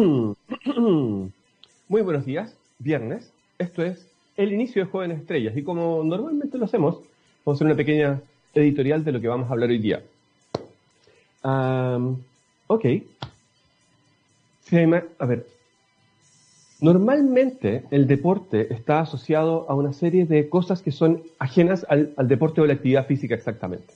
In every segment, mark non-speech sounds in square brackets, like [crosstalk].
[clears throat] Muy buenos días, viernes. Esto es el inicio de Jóvenes Estrellas y como normalmente lo hacemos, vamos a hacer una pequeña editorial de lo que vamos a hablar hoy día. ok. a ver, normalmente el deporte está asociado a una serie de cosas que son ajenas al, al deporte o la actividad física exactamente.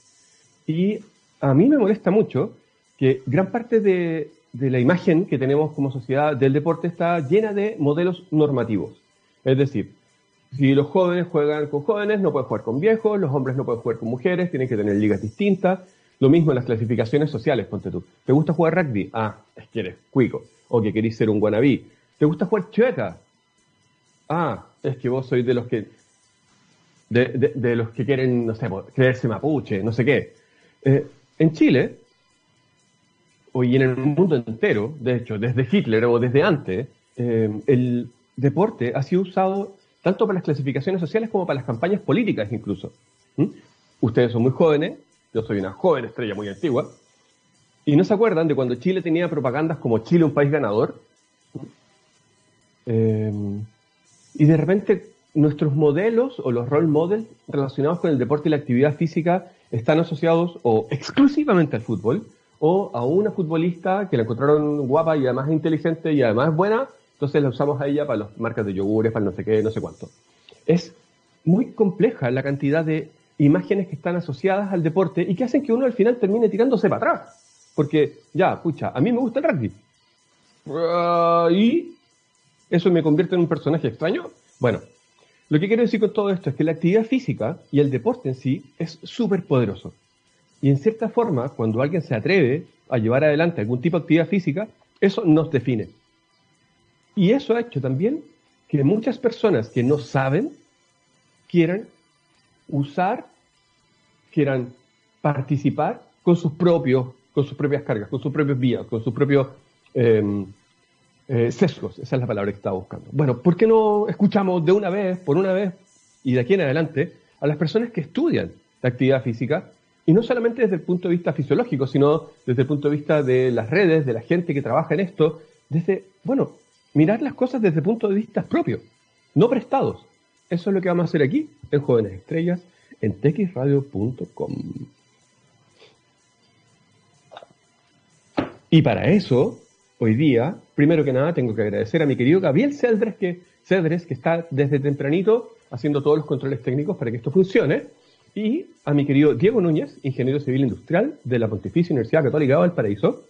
Y a mí me molesta mucho que gran parte de, de la imagen que tenemos como sociedad del deporte está llena de modelos normativos. Es decir, si los jóvenes juegan con jóvenes, no pueden jugar con viejos, los hombres no pueden jugar con mujeres, tienen que tener ligas distintas. Lo mismo en las clasificaciones sociales, ponte tú. ¿Te gusta jugar rugby? Ah, es que eres cuico. O que querís ser un guanabí. ¿Te gusta jugar chueca? Ah, es que vos sois de los que. De, los que quieren, no sé, creerse mapuche, no sé qué. Eh, en Chile, hoy en el mundo entero, de hecho, desde Hitler o desde antes, eh, el deporte ha sido usado tanto para las clasificaciones sociales como para las campañas políticas incluso. ¿Mm? Ustedes son muy jóvenes, yo soy una joven estrella muy antigua, y no se acuerdan de cuando Chile tenía propagandas como Chile un país ganador. Eh, y de repente nuestros modelos o los role models relacionados con el deporte y la actividad física están asociados o exclusivamente al fútbol o a una futbolista que la encontraron guapa y además inteligente y además buena, entonces la usamos a ella para las marcas de yogures, para no sé qué, no sé cuánto. Es muy compleja la cantidad de imágenes que están asociadas al deporte y que hacen que uno al final termine tirándose para atrás. Porque, ya, pucha, a mí me gusta el rugby. Ah, y eso me convierte en un personaje extraño. Bueno, lo que quiero decir con todo esto es que la actividad física y el deporte en sí es súper poderoso. Y en cierta forma, cuando alguien se atreve a llevar adelante algún tipo de actividad física, eso nos define. Y eso ha hecho también que muchas personas que no saben quieran usar, quieran participar con sus propios, con sus propias cargas, con sus propios vías, con sus propios em, eh, sesgos. Esa es la palabra que estaba buscando. Bueno, ¿por qué no escuchamos de una vez, por una vez y de aquí en adelante, a las personas que estudian la actividad física y no solamente desde el punto de vista fisiológico, sino desde el punto de vista de las redes, de la gente que trabaja en esto, desde, bueno, mirar las cosas desde el punto de vista propio, no prestados. Eso es lo que vamos a hacer aquí, en Jóvenes Estrellas, en texradio.com. Y para eso, hoy día, primero que nada, tengo que agradecer a mi querido Gabriel Cedres, que, Cedres, que está desde tempranito haciendo todos los controles técnicos para que esto funcione y a mi querido Diego Núñez, ingeniero civil industrial de la Pontificia Universidad Católica de Valparaíso.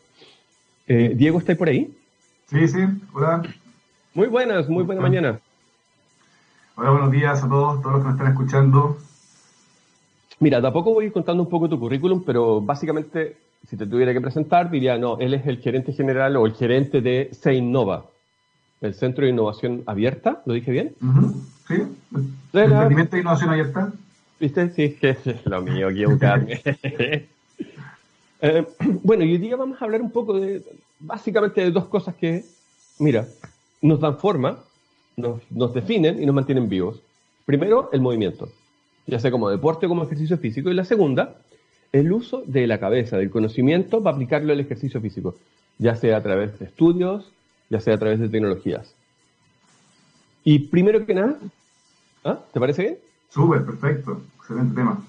Eh, Diego, ¿está por ahí? Sí, sí, hola. Muy buenas, muy buena mañana. Hola, buenos días a todos, todos los que me están escuchando. Mira, tampoco voy a ir contando un poco tu currículum, pero básicamente, si te tuviera que presentar, diría, no, él es el gerente general o el gerente de Seinnova, el Centro de Innovación Abierta, ¿lo dije bien? Sí, el Emprendimiento de Innovación Abierta. ¿Viste? Sí, [laughs] que es lo mío, equivocarme. [laughs] eh, [clears throat] bueno, y hoy día vamos a hablar un poco de, básicamente, de dos cosas que, mira, nos dan forma, nos, nos definen y nos mantienen vivos. Primero, el movimiento, ya sea como deporte o como ejercicio físico. Y la segunda, el uso de la cabeza, del conocimiento para aplicarlo al ejercicio físico, ya sea a través de estudios, ya sea a través de tecnologías. Y primero que nada, ¿ah? ¿te parece bien? Súper, perfecto. Excelente tema.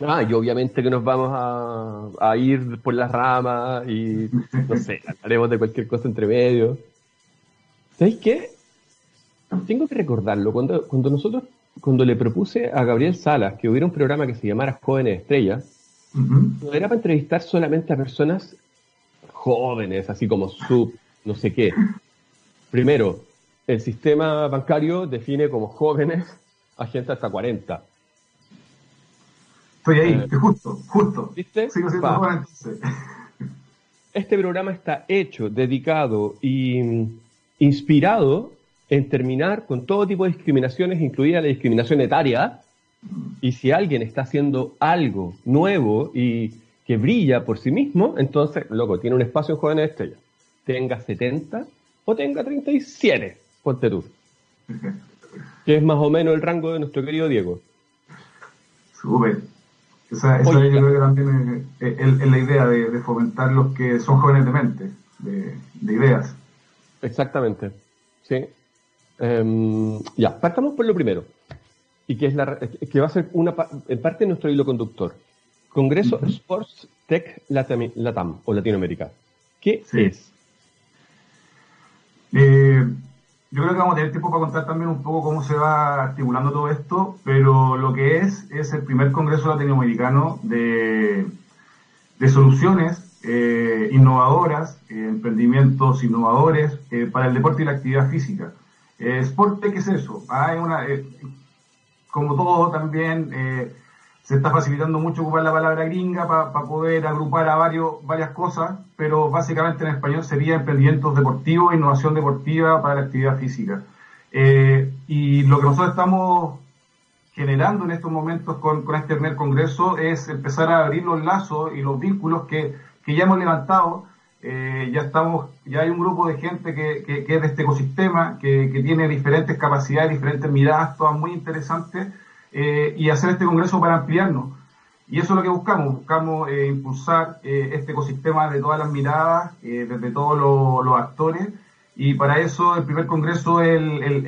Ah, y obviamente que nos vamos a, ir por las ramas y, no sé, [laughs] hablaremos de cualquier cosa entre medio. ¿Sabéis qué? Tengo que recordarlo. Cuando, cuando nosotros, cuando le propuse a Gabriel Salas que hubiera un programa que se llamara Jóvenes Estrellas, no era para entrevistar solamente a personas jóvenes, así como sub, no sé qué. Primero, el sistema bancario define como jóvenes a gente hasta 40. Estoy ahí, eh, justo, justo. ¿Viste? Este programa está hecho, dedicado y inspirado en terminar con todo tipo de discriminaciones, incluida la discriminación etaria. Y si alguien está haciendo algo nuevo y que brilla por sí mismo, entonces, loco, tiene un espacio en Jóvenes Estrellas. Tenga 70 o tenga 37, ponte tú que es más o menos el rango de nuestro querido Diego. Súper. Esa, esa yo creo que también es, la idea de, fomentar los que son jóvenes de mente. de, ideas. Exactamente, sí. Em, ya, partamos por lo primero, y que, es la, que va a ser una, en parte nuestro hilo conductor. Congreso Sports Tech Latam, o Latinoamérica. ¿Qué es? Eh, yo creo que vamos a tener tiempo para contar también un poco cómo se va articulando todo esto, pero lo que es es el primer Congreso Latinoamericano de, de soluciones eh, innovadoras, eh, emprendimientos innovadores para el deporte y la actividad física. Sport Tech es eso. Hay una, como todo también se está facilitando mucho ocupar la palabra gringa para poder agrupar a varios, varias cosas, pero básicamente en español sería emprendimientos deportivos, innovación deportiva para la actividad física. Eh, y lo que nosotros estamos generando en estos momentos con, este primer congreso es empezar a abrir los lazos y los vínculos que, que ya hemos levantado. Eh, ya estamos, ya hay un grupo de gente que, que, que es de este ecosistema, que, que tiene diferentes capacidades, diferentes miradas, todas muy interesantes eh, y hacer este congreso para ampliarnos. Y eso es lo que buscamos, buscamos eh, impulsar eh, este ecosistema de todas las miradas, desde todos los, actores, y para eso el primer congreso es,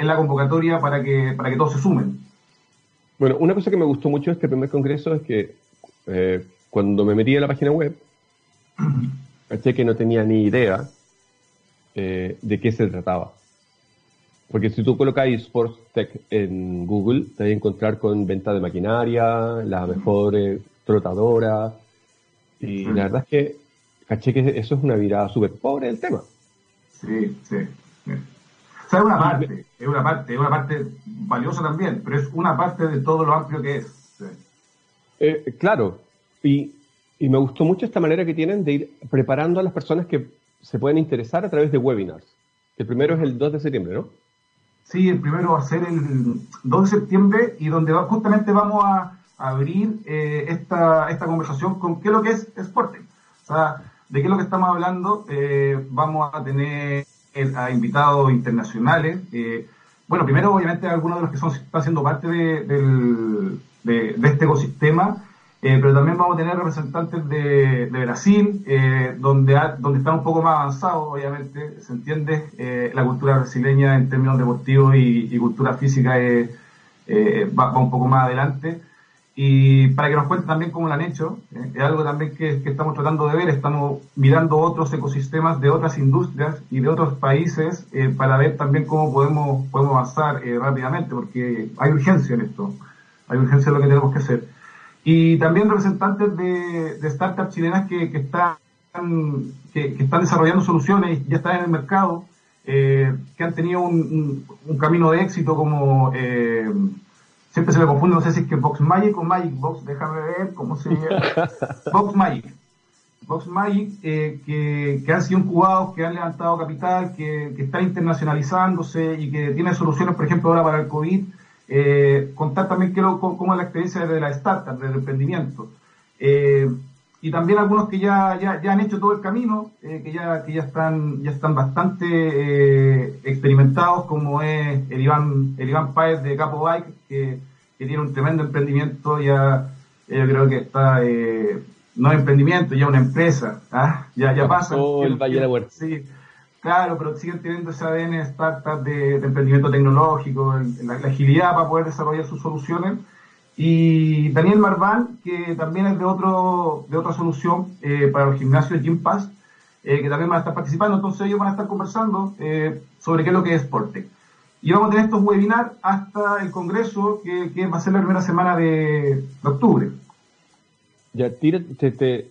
la convocatoria para que, para que todos se sumen. Bueno, una cosa que me gustó mucho de este primer congreso es que cuando me metí a la página web, [clears throat] pensé que no tenía ni idea de qué se trataba. Porque si tú colocas Sports Tech en Google, te vas a encontrar con venta de maquinaria, la mejor eh, trotadora. Y la verdad es que caché que eso es una virada súper pobre del tema. Sí, sí. O sea, es una parte, es una parte, es una parte valiosa también, pero es una parte de todo lo amplio que es. Eh, claro, y, y me gustó mucho esta manera que tienen de ir preparando a las personas que se pueden interesar a través de webinars. El primero es el 2 de septiembre, ¿no? Sí, el primero va a ser el 2 de septiembre y donde va, justamente vamos a abrir eh, esta, esta conversación con qué es lo que es Sporting. O sea, de qué es lo que estamos hablando. Eh, vamos a tener a invitados internacionales. Eh, bueno, primero, obviamente, algunos de los que son, están siendo parte de, de, de este ecosistema eh, pero también vamos a tener representantes de, Brasil, eh, donde, donde está un poco más avanzado, obviamente, se entiende, eh, la cultura brasileña en términos deportivos y, cultura física va, un poco más adelante. Y para que nos cuenten también cómo lo han hecho, es algo también que, que, estamos tratando de ver, estamos mirando otros ecosistemas de otras industrias y de otros países para ver también cómo podemos, podemos avanzar rápidamente, porque hay urgencia en esto, hay urgencia en lo que tenemos que hacer. Y también representantes de, de startups chilenas que, que están, que, están desarrollando soluciones y ya están en el mercado, eh, que han tenido un, un, camino de éxito como, eh, siempre se me confunde, no sé si es que Box Magic o Magic Box, déjame ver cómo se llama. [laughs] Box Magic. Box Magic, eh, que, que, han sido incubados, que han levantado capital, que, que están internacionalizándose y que tienen soluciones, por ejemplo, ahora para el COVID eh, contar también qué, cómo es la experiencia de la startup, del emprendimiento. Eh, y también algunos que ya, ya, ya, han hecho todo el camino, eh, que, ya, que ya, están, ya están bastante eh, experimentados, como es el Iván, el Iván Páez de Capo Bike, que, que tiene un tremendo emprendimiento, ya yo creo que está, no emprendimiento, ya una empresa, ¿ah? ya, ya pasa. el Valle de la Huerta. Sí, Claro, pero siguen teniendo ese ADN startup de, emprendimiento tecnológico, la, agilidad para poder desarrollar sus soluciones. Y Daniel Marván, que también es de otro de otra solución eh, para los gimnasios Gym Pass, eh, que también van a estar participando. Entonces ellos van a estar conversando eh, sobre qué es lo que es Sportec. Y vamos a tener estos webinars hasta el congreso, que va a ser la primera semana de octubre. Ya, tira,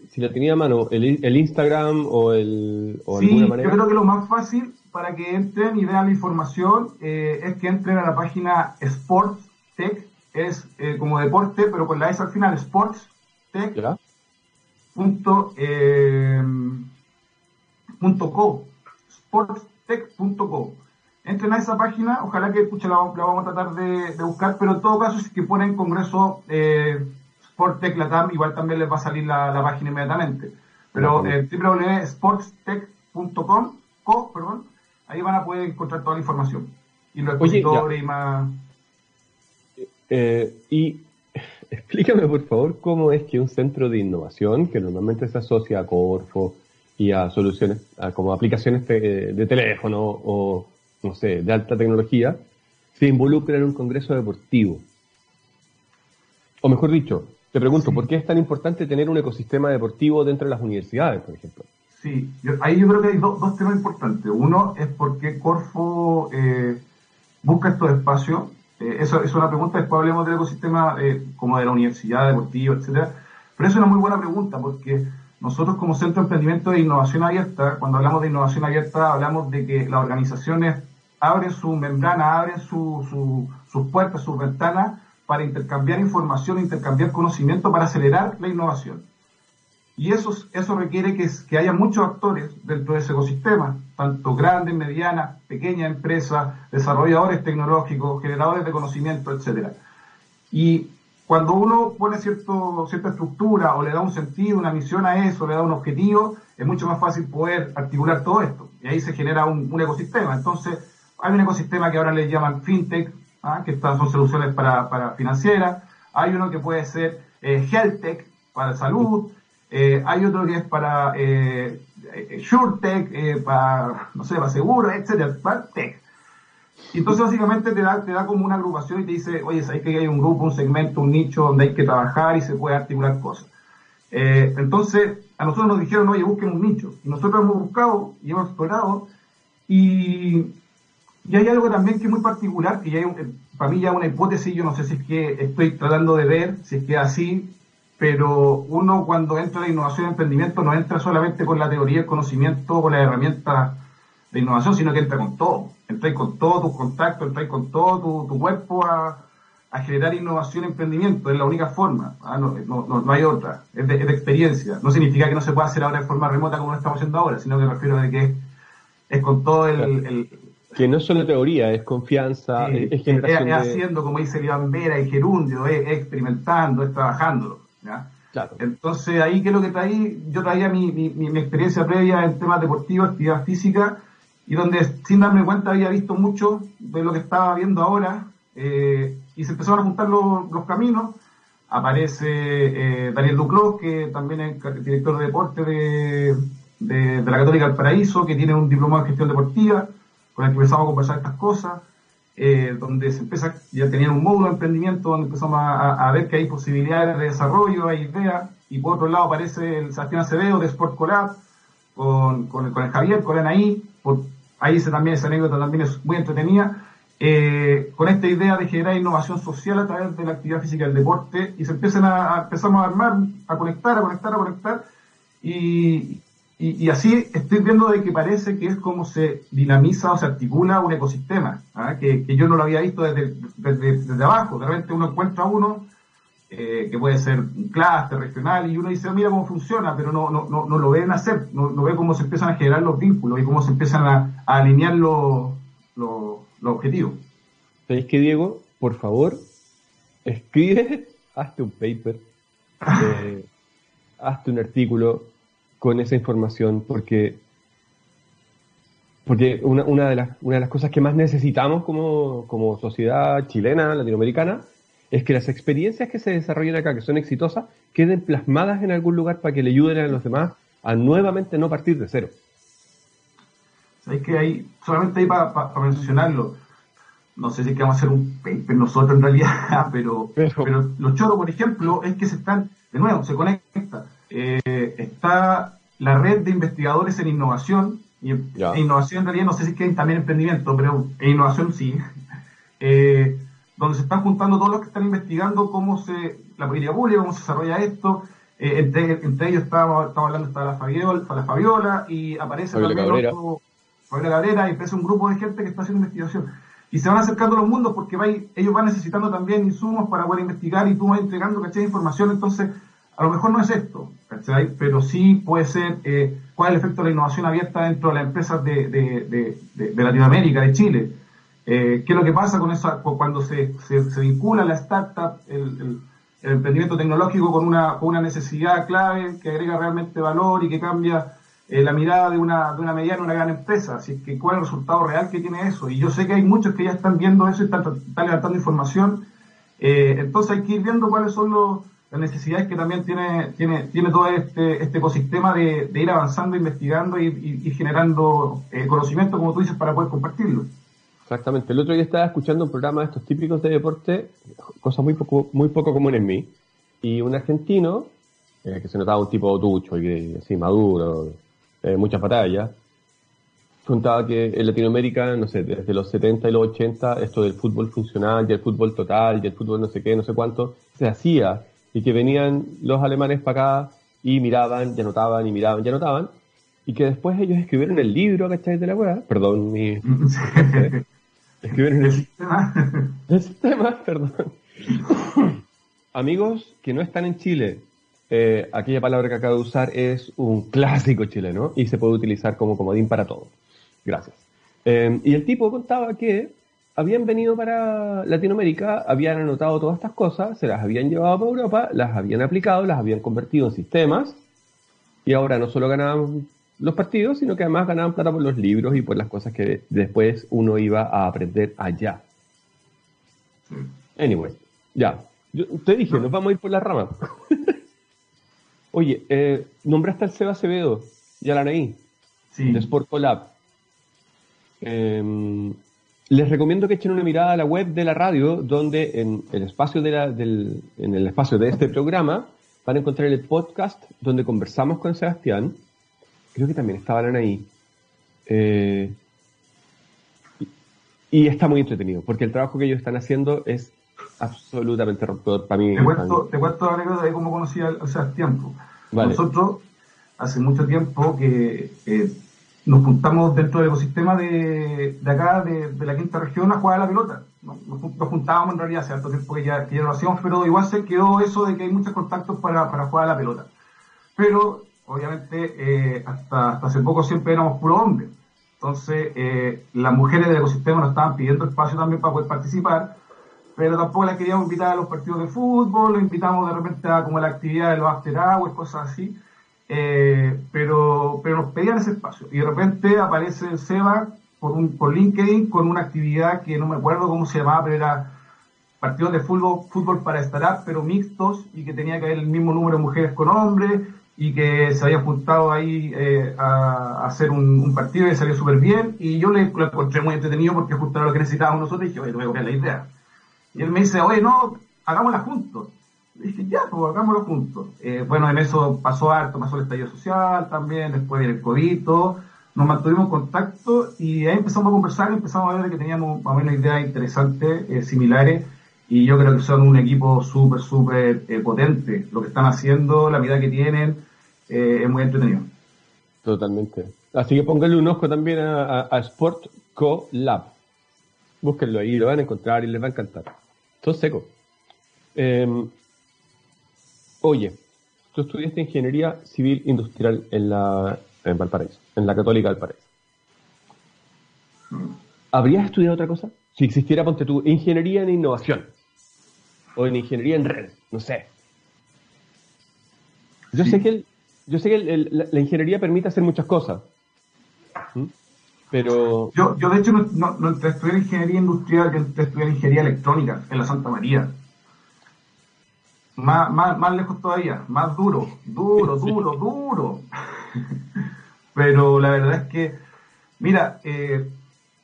si la tenía a mano, el, el Instagram o el. O sí, alguna manera. yo creo que lo más fácil para que entren y vean la información eh, es que entren a la página Sports Tech, es eh, como deporte, pero con la S al final, Sports Tech. Punto, eh, punto co, sportstech.co. Entren a esa página, ojalá que escuchen la, la, vamos a tratar de, de, buscar, pero en todo caso, es que ponen Congreso eh, Sportstech Latam, igual también les va a salir la, página inmediatamente. Pero eh, www.sportstech.com, perdón, ahí van a poder encontrar toda la información. Y los expositores y más. Eh, y [laughs] explícame, por favor, cómo es que un centro de innovación, que normalmente se asocia a Corfo y a soluciones, como aplicaciones de teléfono o, no sé, de alta tecnología, se involucra en un congreso deportivo. O mejor dicho, te pregunto, ¿por qué es tan importante tener un ecosistema deportivo dentro de las universidades, por ejemplo? Sí, ahí yo creo que hay dos temas importantes. Uno es por qué Corfo eh, busca estos espacios. Eh, eso es una pregunta, después hablemos del ecosistema eh, como de la universidad deportiva, etcétera. Pero es una muy buena pregunta porque nosotros como Centro de Emprendimiento de Innovación Abierta, cuando hablamos de innovación abierta, hablamos de que las organizaciones abren su membrana, abren sus puertas, sus ventanas para intercambiar información, intercambiar conocimiento para acelerar la innovación. Y eso, eso requiere que, que haya muchos actores dentro de ese ecosistema, tanto grandes, medianas, pequeñas empresas, desarrolladores tecnológicos, generadores de conocimiento, etc. Y cuando uno pone cierto, cierta estructura o le da un sentido, una misión a eso, le da un objetivo, es mucho más fácil poder articular todo esto. Y ahí se genera un, ecosistema. Entonces, hay un ecosistema que ahora le llaman fintech, ¿ah? que estas son soluciones para, para financieras. Hay uno que puede ser eh, health tech para salud. Eh, hay otro que es para eh, eh SureTech, eh, para, no sé, para seguro, etcétera, tech. Entonces básicamente te da, te da como una agrupación y te dice, oye, sabes que hay un grupo, un segmento, un nicho donde hay que trabajar y se puede articular cosas. Entonces, a nosotros nos dijeron, oye, busquen un nicho. Nosotros hemos buscado y hemos explorado. Y, y hay algo también que es muy particular, que ya hay para mí ya una hipótesis, yo no sé si es que estoy tratando de ver, si es que es así, pero uno cuando entra en la innovación y emprendimiento no entra solamente con la teoría, el conocimiento, con las herramientas de innovación, sino que entra con todo. Entra con todos tus contactos, entra con todo tu, cuerpo a, generar innovación y emprendimiento. Es la única forma, ¿ah? no, no, hay otra. Es de, experiencia. No significa que no se pueda hacer ahora de forma remota como lo estamos haciendo ahora, sino que me refiero a que es, con todo el, que no es solo teoría, es confianza, es, generación es, haciendo, como dice Iván Vera, y gerundio, es, experimentando, es trabajándolo. Claro. Entonces ahí que lo que traí, yo traía mi, mi, mi, experiencia previa en temas deportivos, actividad física, y donde sin darme cuenta había visto mucho de lo que estaba viendo ahora, eh, y se empezaron a juntar los, los caminos. Aparece eh, Daniel Duclos, que también es director de deporte de, de, la Católica del Paraíso, que tiene un diplomado en gestión deportiva, con el que empezamos a conversar estas cosas, eh, donde se empieza, ya tenían un módulo de emprendimiento, donde empezamos a, ver que hay posibilidades de desarrollo, hay ideas, y por otro lado aparece el Sebastián Acevedo de Sport Collab, con, con, el, Javier, con Anaí, por, ahí ese también, esa anécdota también es muy entretenida, eh, con esta idea de generar innovación social a través de la actividad física y el deporte, y se empiezan empezamos a armar, a conectar, a conectar, a conectar, y, y, así estoy viendo de que parece que es como se dinamiza o se articula un ecosistema, ¿ah? que, que, yo no lo había visto desde, desde, desde abajo, de repente uno encuentra uno eh, que puede ser un clúster regional, y uno dice, mira cómo funciona, pero no, no, no, no lo ven hacer, no, no, ve cómo se empiezan a generar los vínculos y cómo se empiezan a, alinear los, los, objetivos. ¿Sabéis que, Diego? Por favor, escribe, [laughs] hazte un paper, [laughs] eh, hazte un artículo con esa información, porque porque una, una, de las, una de las cosas que más necesitamos como, como sociedad chilena, latinoamericana, es que las experiencias que se desarrollan acá, que son exitosas, queden plasmadas en algún lugar para que le ayuden a los demás a nuevamente no partir de cero. Sabéis que hay, solamente ahí para mencionarlo, no sé si es que vamos a hacer un paper nosotros en realidad, [laughs] pero, pero, los choros, por ejemplo, es que se están, de nuevo, se conecta. Eh, está la red de investigadores en innovación, y innovación en realidad no sé si es que hay también emprendimiento, pero en innovación sí. [laughs] Eh, donde se están juntando todos los que están investigando cómo se, la política pública, cómo se desarrolla esto. Eh, entre, entre, ellos estábamos, hablando, está la Fabiola, la Fabiola y aparece también Cabrera. otro, Fabiola Cabrera, y aparece un grupo de gente que está haciendo investigación. Y se van acercando los mundos porque va, ellos van necesitando también insumos para poder investigar y tú vas entregando, ¿cachai? Información, entonces a lo mejor no es esto, Pero sí puede ser eh, cuál es el efecto de la innovación abierta dentro de las empresas de, de, de, Latinoamérica, de Chile. Eh, ¿Qué es lo que pasa con eso cuando se, se, vincula la startup, el, emprendimiento tecnológico con una, una necesidad clave que agrega realmente valor y que cambia eh, la mirada de una, de una mediana una gran empresa? Así que, ¿cuál es el resultado real que tiene eso? Y yo sé que hay muchos que ya están viendo eso y están, levantando información. Eh, entonces hay que ir viendo cuáles son los, las necesidades que también tiene, tiene, tiene todo este, este ecosistema de, ir avanzando, investigando y, generando eh, conocimiento, como tú dices, para poder compartirlo. Exactamente. El otro día estaba escuchando un programa de estos típicos de deporte, cosa muy poco, muy poco común en mí, y un argentino, eh, que se notaba un tipo ducho y así maduro, eh, muchas batallas, contaba que en Latinoamérica, no sé, desde los 70 y los 80, esto del fútbol funcional y el fútbol total y el fútbol no sé qué, no sé cuánto, se hacía y que venían los alemanes para acá y miraban, y anotaban, y miraban, y anotaban, y que después ellos escribieron el libro, ¿cachai? De la weá, perdón, mi... [laughs] escribieron el sistema. [laughs] El sistema, perdón. [laughs] Amigos que no están en Chile, eh, aquella palabra que acabo de usar es un clásico chileno y se puede utilizar como comodín para todo. Gracias. Eh, y el tipo contaba que habían venido para Latinoamérica, habían anotado todas estas cosas, se las habían llevado para Europa, las habían aplicado, las habían convertido en sistemas y ahora no solo ganaban los partidos, sino que además ganaban plata por los libros y por las cosas que después uno iba a aprender allá. Anyway, ya. Yo te dije, nos vamos a ir por la rama. [laughs] Oye, eh, nombraste al Seba Acevedo y a la Anaí de Sport Collab. Eh, les recomiendo que echen una mirada a la web de la radio, donde en el espacio de, la, del, en el espacio de este programa van a encontrar el podcast donde conversamos con Sebastián. Creo que también estaban ahí. Eh, y, está muy entretenido, porque el trabajo que ellos están haciendo es absolutamente rompedor para mí. Te cuento, te cuento anécdota de cómo conocí a, Sebastián. Nosotros, hace mucho tiempo que eh, nos juntamos dentro del ecosistema de, de acá, de, la quinta región, a jugar a la pelota. Nos, juntábamos en realidad hace tanto tiempo que ya, que ya pero igual se quedó eso de que hay muchos contactos para, para jugar a la pelota. Pero, obviamente, eh, hasta, hasta hace poco siempre éramos puro hombres. Entonces, eh, las mujeres del ecosistema nos estaban pidiendo espacio también para poder participar, pero tampoco las queríamos invitar a los partidos de fútbol, lo invitamos de repente a como la actividad de los after hours, cosas así. Eh, pero, pero nos pedían ese espacio. Y de repente aparece Seba por, un, por LinkedIn con una actividad que no me acuerdo cómo se llamaba, pero era partidos de fútbol, fútbol para estar pero mixtos, y que tenía que haber el mismo número de mujeres con hombres, y que se había apuntado ahí eh, a, hacer un, partido y salió súper bien. Y yo le, encontré muy entretenido porque justo era lo que necesitábamos nosotros, y dije, oye, voy a la idea. Y él me dice, oye, no, hagámosla juntos dije, ya, pues hagámoslo juntos. Eh, bueno, en eso pasó harto, pasó el estallido social también, después viene el COVID, nos mantuvimos en contacto y ahí empezamos a conversar empezamos a ver que teníamos más o menos ideas interesantes, eh, similares, y yo creo que son un equipo súper, súper eh, potente. Lo que están haciendo, la vida que tienen, es muy entretenido. Totalmente. Así que pónganle un ojo también a, Sport Co Lab. Búsquenlo ahí, lo van a encontrar y les va a encantar. Todo seco. Eh, Oye, tú estudiaste ingeniería civil industrial en la en Valparaíso, en la Católica Valparaíso. ¿Habrías estudiado otra cosa? Si existiera, ponte tú, ingeniería en innovación. O en ingeniería en red, no sé. Yo sé que, yo sé que la, ingeniería permite hacer muchas cosas. Pero. Yo, yo de hecho, no, no, no estudiar ingeniería industrial, a estudiar ingeniería electrónica en la Santa María más, más, más lejos todavía, más duro, duro, [laughs] duro, duro. Pero la verdad es que, mira, eh,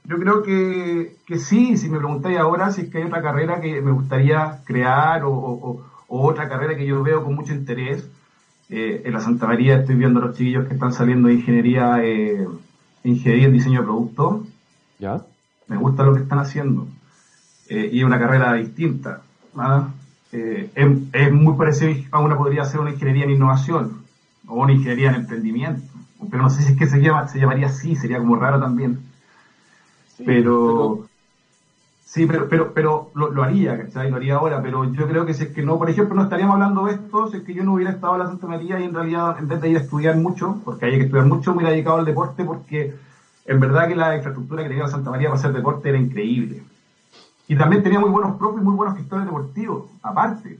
yo creo que, que, sí, si me preguntáis ahora si es que hay otra carrera que me gustaría crear o, otra carrera que yo veo con mucho interés. Eh, en la Santa María estoy viendo a los chiquillos que están saliendo de ingeniería, eh, ingeniería en diseño de productos. ¿Ya? Me gusta lo que están haciendo. y es una carrera distinta. ¿ah? Eh, es, muy parecido a una podría ser una ingeniería en innovación o una ingeniería en emprendimiento. Pero no sé si es que se, llama, se llamaría así, sería como raro también. pero, sí, pero, pero, pero lo, haría, ¿cachai? Lo haría ahora, pero yo creo que si es que no, por ejemplo, no estaríamos hablando de esto, si es que yo no hubiera estado en la Santa María y en realidad, en vez de ir a estudiar mucho, porque hay que estudiar mucho, me hubiera dedicado al deporte porque en verdad que la infraestructura que tenía la Santa María para hacer deporte era increíble. Y también tenía muy buenos propios y muy buenos gestores deportivos, aparte.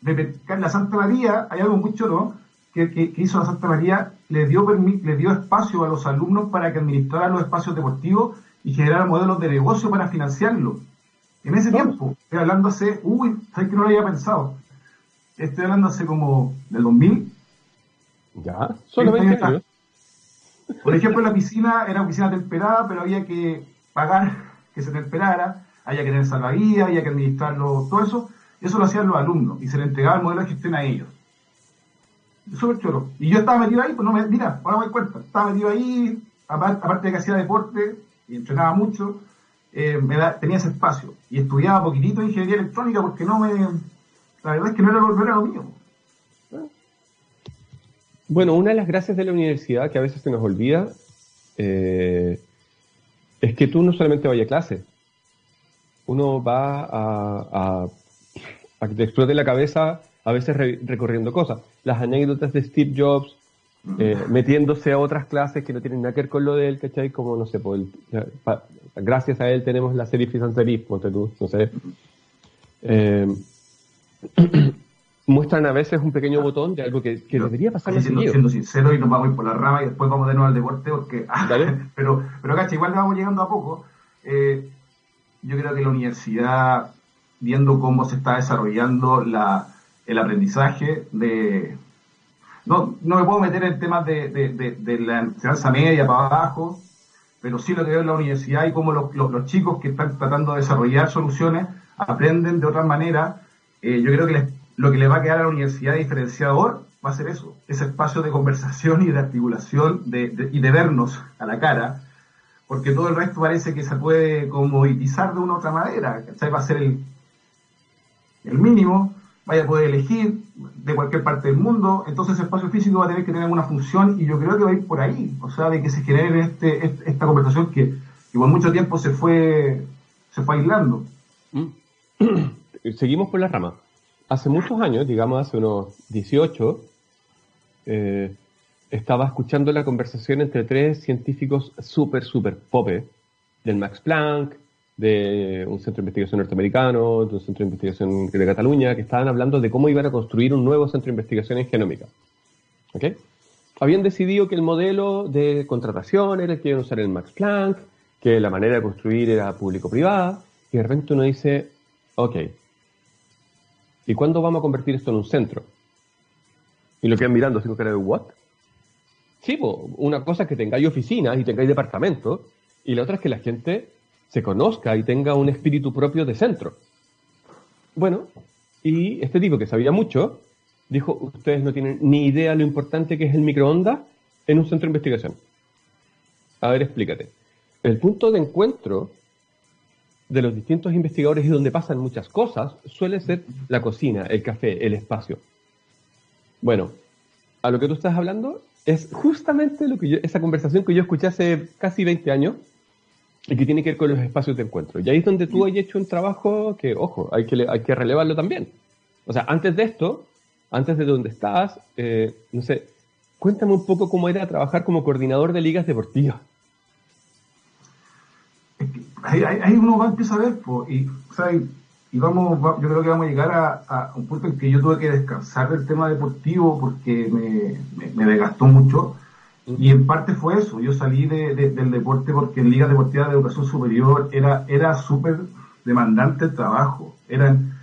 De la Santa María, hay algo muy choro que, que, hizo la Santa María, le dio, le dio espacio a los alumnos para que administraran los espacios deportivos y generaran modelos de negocio para financiarlo. En ese tiempo, estoy hablando hace, uy, sabes que no lo había pensado. estoy hablando hace como del 2000. Ya, solo 20 años. Por ejemplo, la piscina era piscina temperada, pero había que pagar que se temperara, había que tener salvavidas, había que administrarlo, todo eso. Eso lo hacían los alumnos y se le entregaba el modelo de gestión a ellos. Súper chulo. Y yo estaba metido ahí, pues no me, mira, ahora me doy cuenta, estaba metido ahí, aparte, de que hacía deporte y entrenaba mucho, eh, tenía ese espacio. Y estudiaba poquitito ingeniería electrónica porque no me, la verdad es que no era, no era lo mío. Bueno, una de las gracias de la universidad que a veces se nos olvida eh, es que tú no solamente vayas a clase, uno va a, a, que te explote la cabeza a veces recorriendo cosas. Las anécdotas de Steve Jobs, eh, metiéndose a otras clases que no tienen nada que ver con lo de él, ¿cachai? Como, no sé, pues, gracias a él tenemos la serie sans serif, tú, no sé. Eh, [clears throat] muestran a veces un pequeño botón de algo que, debería pasar siendo, siendo sincero y nos vamos a ir por la rama y después vamos de nuevo al deporte porque [laughs] pero pero cacha igual vamos llegando a poco eh, yo creo que la universidad viendo cómo se está desarrollando la, el aprendizaje de no, no me puedo meter en temas de, de, la enseñanza media para abajo pero sí lo que veo en la universidad y cómo los, los, chicos que están tratando de desarrollar soluciones aprenden de otra manera eh, yo creo que les lo que le va a quedar a la universidad diferenciador va a ser eso, ese espacio de conversación y de articulación de, y de vernos a la cara, porque todo el resto parece que se puede comoditizar de una u otra manera, ¿cachai? Va a ser el, el mínimo, vaya a poder elegir de cualquier parte del mundo, entonces el espacio físico va a tener que tener alguna función y yo creo que va a ir por ahí, o sea, de que se genere este, este esta conversación que, que, por mucho tiempo se fue, se fue aislando. Mm. [clears throat] Seguimos por la rama hace muchos años, digamos hace unos 18, eh, estaba escuchando la conversación entre tres científicos súper, súper pope, del Max Planck, de un centro de investigación norteamericano, de un centro de investigación de Cataluña, que estaban hablando de cómo iban a construir un nuevo centro de investigación en genómica. ¿Okay? Habían decidido que el modelo de contratación era que iban a usar el Max Planck, que la manera de construir era público-privada, y de repente uno dice, ok, ¿Y cuándo vamos a convertir esto en un centro? Y lo quedan mirando así con cara de ¿what? Sí, una cosa es que tengáis oficinas y tengáis departamentos, y la otra es que la gente se conozca y tenga un espíritu propio de centro. Bueno, y este tipo que sabía mucho, dijo, ustedes no tienen ni idea lo importante que es el microondas en un centro de investigación. A ver, explícate. El punto de encuentro de los distintos investigadores y donde pasan muchas cosas suele ser la cocina, el café, el espacio. Bueno, a lo que tú estás hablando es justamente lo que yo, esa conversación que yo escuché hace casi 20 años y que tiene que ver con los espacios de encuentro. Y ahí es donde tú has hecho un trabajo que, ojo, hay que, hay que relevarlo también. O sea, antes de esto, antes de donde estás, eh, no sé, cuéntame un poco cómo era trabajar como coordinador de ligas deportivas ahí, uno va a empezar a ver, y, y vamos, yo creo que vamos a llegar a, un punto en que yo tuve que descansar del tema deportivo porque me, me, desgastó mucho. Y en parte fue eso, yo salí de, del deporte porque en Liga Deportiva de Educación Superior era, era súper demandante el trabajo. Eran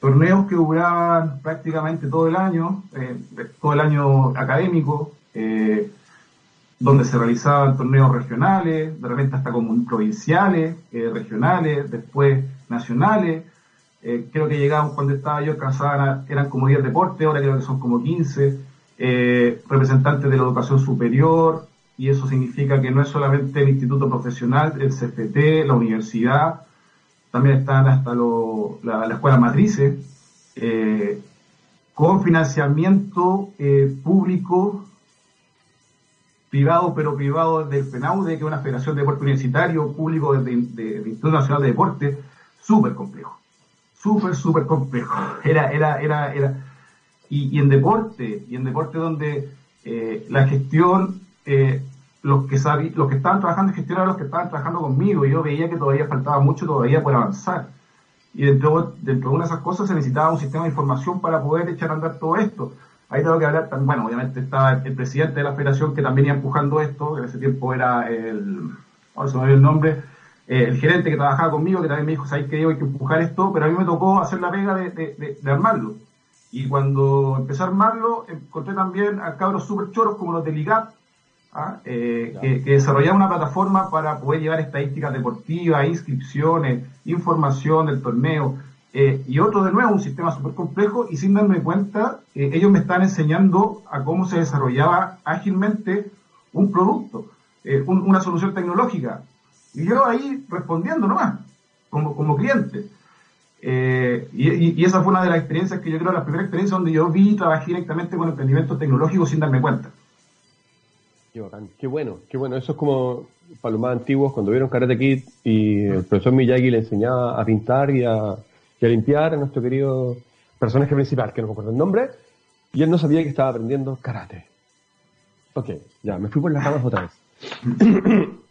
torneos que duraban prácticamente todo el año, eh, todo el año académico. Eh, donde se realizaban torneos regionales, de repente hasta como provinciales, eh, regionales, después nacionales. Eh, creo que llegaban cuando estaba yo alcanzaban, eran como 10 deportes, ahora creo que son como 15, eh, representantes de la educación superior, y eso significa que no es solamente el instituto profesional, el CFT, la universidad, también están hasta la, la escuela matrices, con financiamiento público privado, pero privado del FENAUDE, que es una federación de deporte universitario público del Instituto Nacional de Deporte, súper complejo, súper, súper complejo. Era, era, era, era. Y, en deporte, y en deporte donde eh, la gestión, eh, los que los que estaban trabajando en gestión eran los que estaban trabajando conmigo, y yo veía que todavía faltaba mucho todavía por avanzar. Y dentro, dentro de una de esas cosas se necesitaba un sistema de información para poder echar a andar todo esto Ahí tengo que hablar, bueno, obviamente estaba el presidente de la federación que también iba empujando esto, en ese tiempo era el, ahora se me el nombre, eh, el gerente que trabajaba conmigo, que también me dijo, ¿sabes qué? Hay que empujar esto, pero a mí me tocó hacer la pega de, de, armarlo. Y cuando empecé a armarlo, encontré también a cabros súper choros como los de Ligat, ¿ah? eh, que, que, desarrollaban una plataforma para poder llevar estadísticas deportivas, inscripciones, información del torneo. Eh, y otro de nuevo, un sistema súper complejo y sin darme cuenta, eh, ellos me están enseñando a cómo se desarrollaba ágilmente un producto, una solución tecnológica. Y yo ahí respondiendo nomás, como, como cliente. Eh, y, esa fue una de las experiencias que yo creo, la primera experiencia donde yo vi y trabajé directamente con emprendimiento tecnológico sin darme cuenta. Qué bacán, qué bueno, qué bueno. Eso es como para los más antiguos, cuando vieron Karate Kid y el profesor Miyagi le enseñaba a pintar y a, limpiar a nuestro querido personaje principal, que no recuerdo el nombre, y él no sabía que estaba aprendiendo karate. Ok, ya, me fui por las ramas otra vez. [coughs]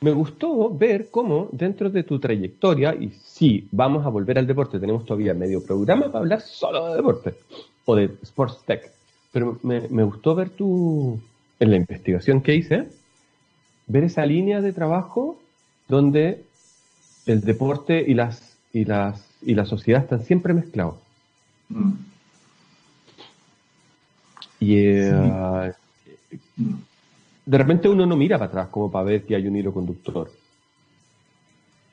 me gustó ver cómo dentro de tu trayectoria, y sí, vamos a volver al deporte, tenemos todavía medio programa para hablar solo de deporte o de sports tech, pero me, me gustó ver tu, en la investigación que hice, ver esa línea de trabajo donde el deporte y las y las y la sociedad están siempre mezclados. Mm. Y eh, de repente uno no mira para atrás como para ver que hay un hilo conductor.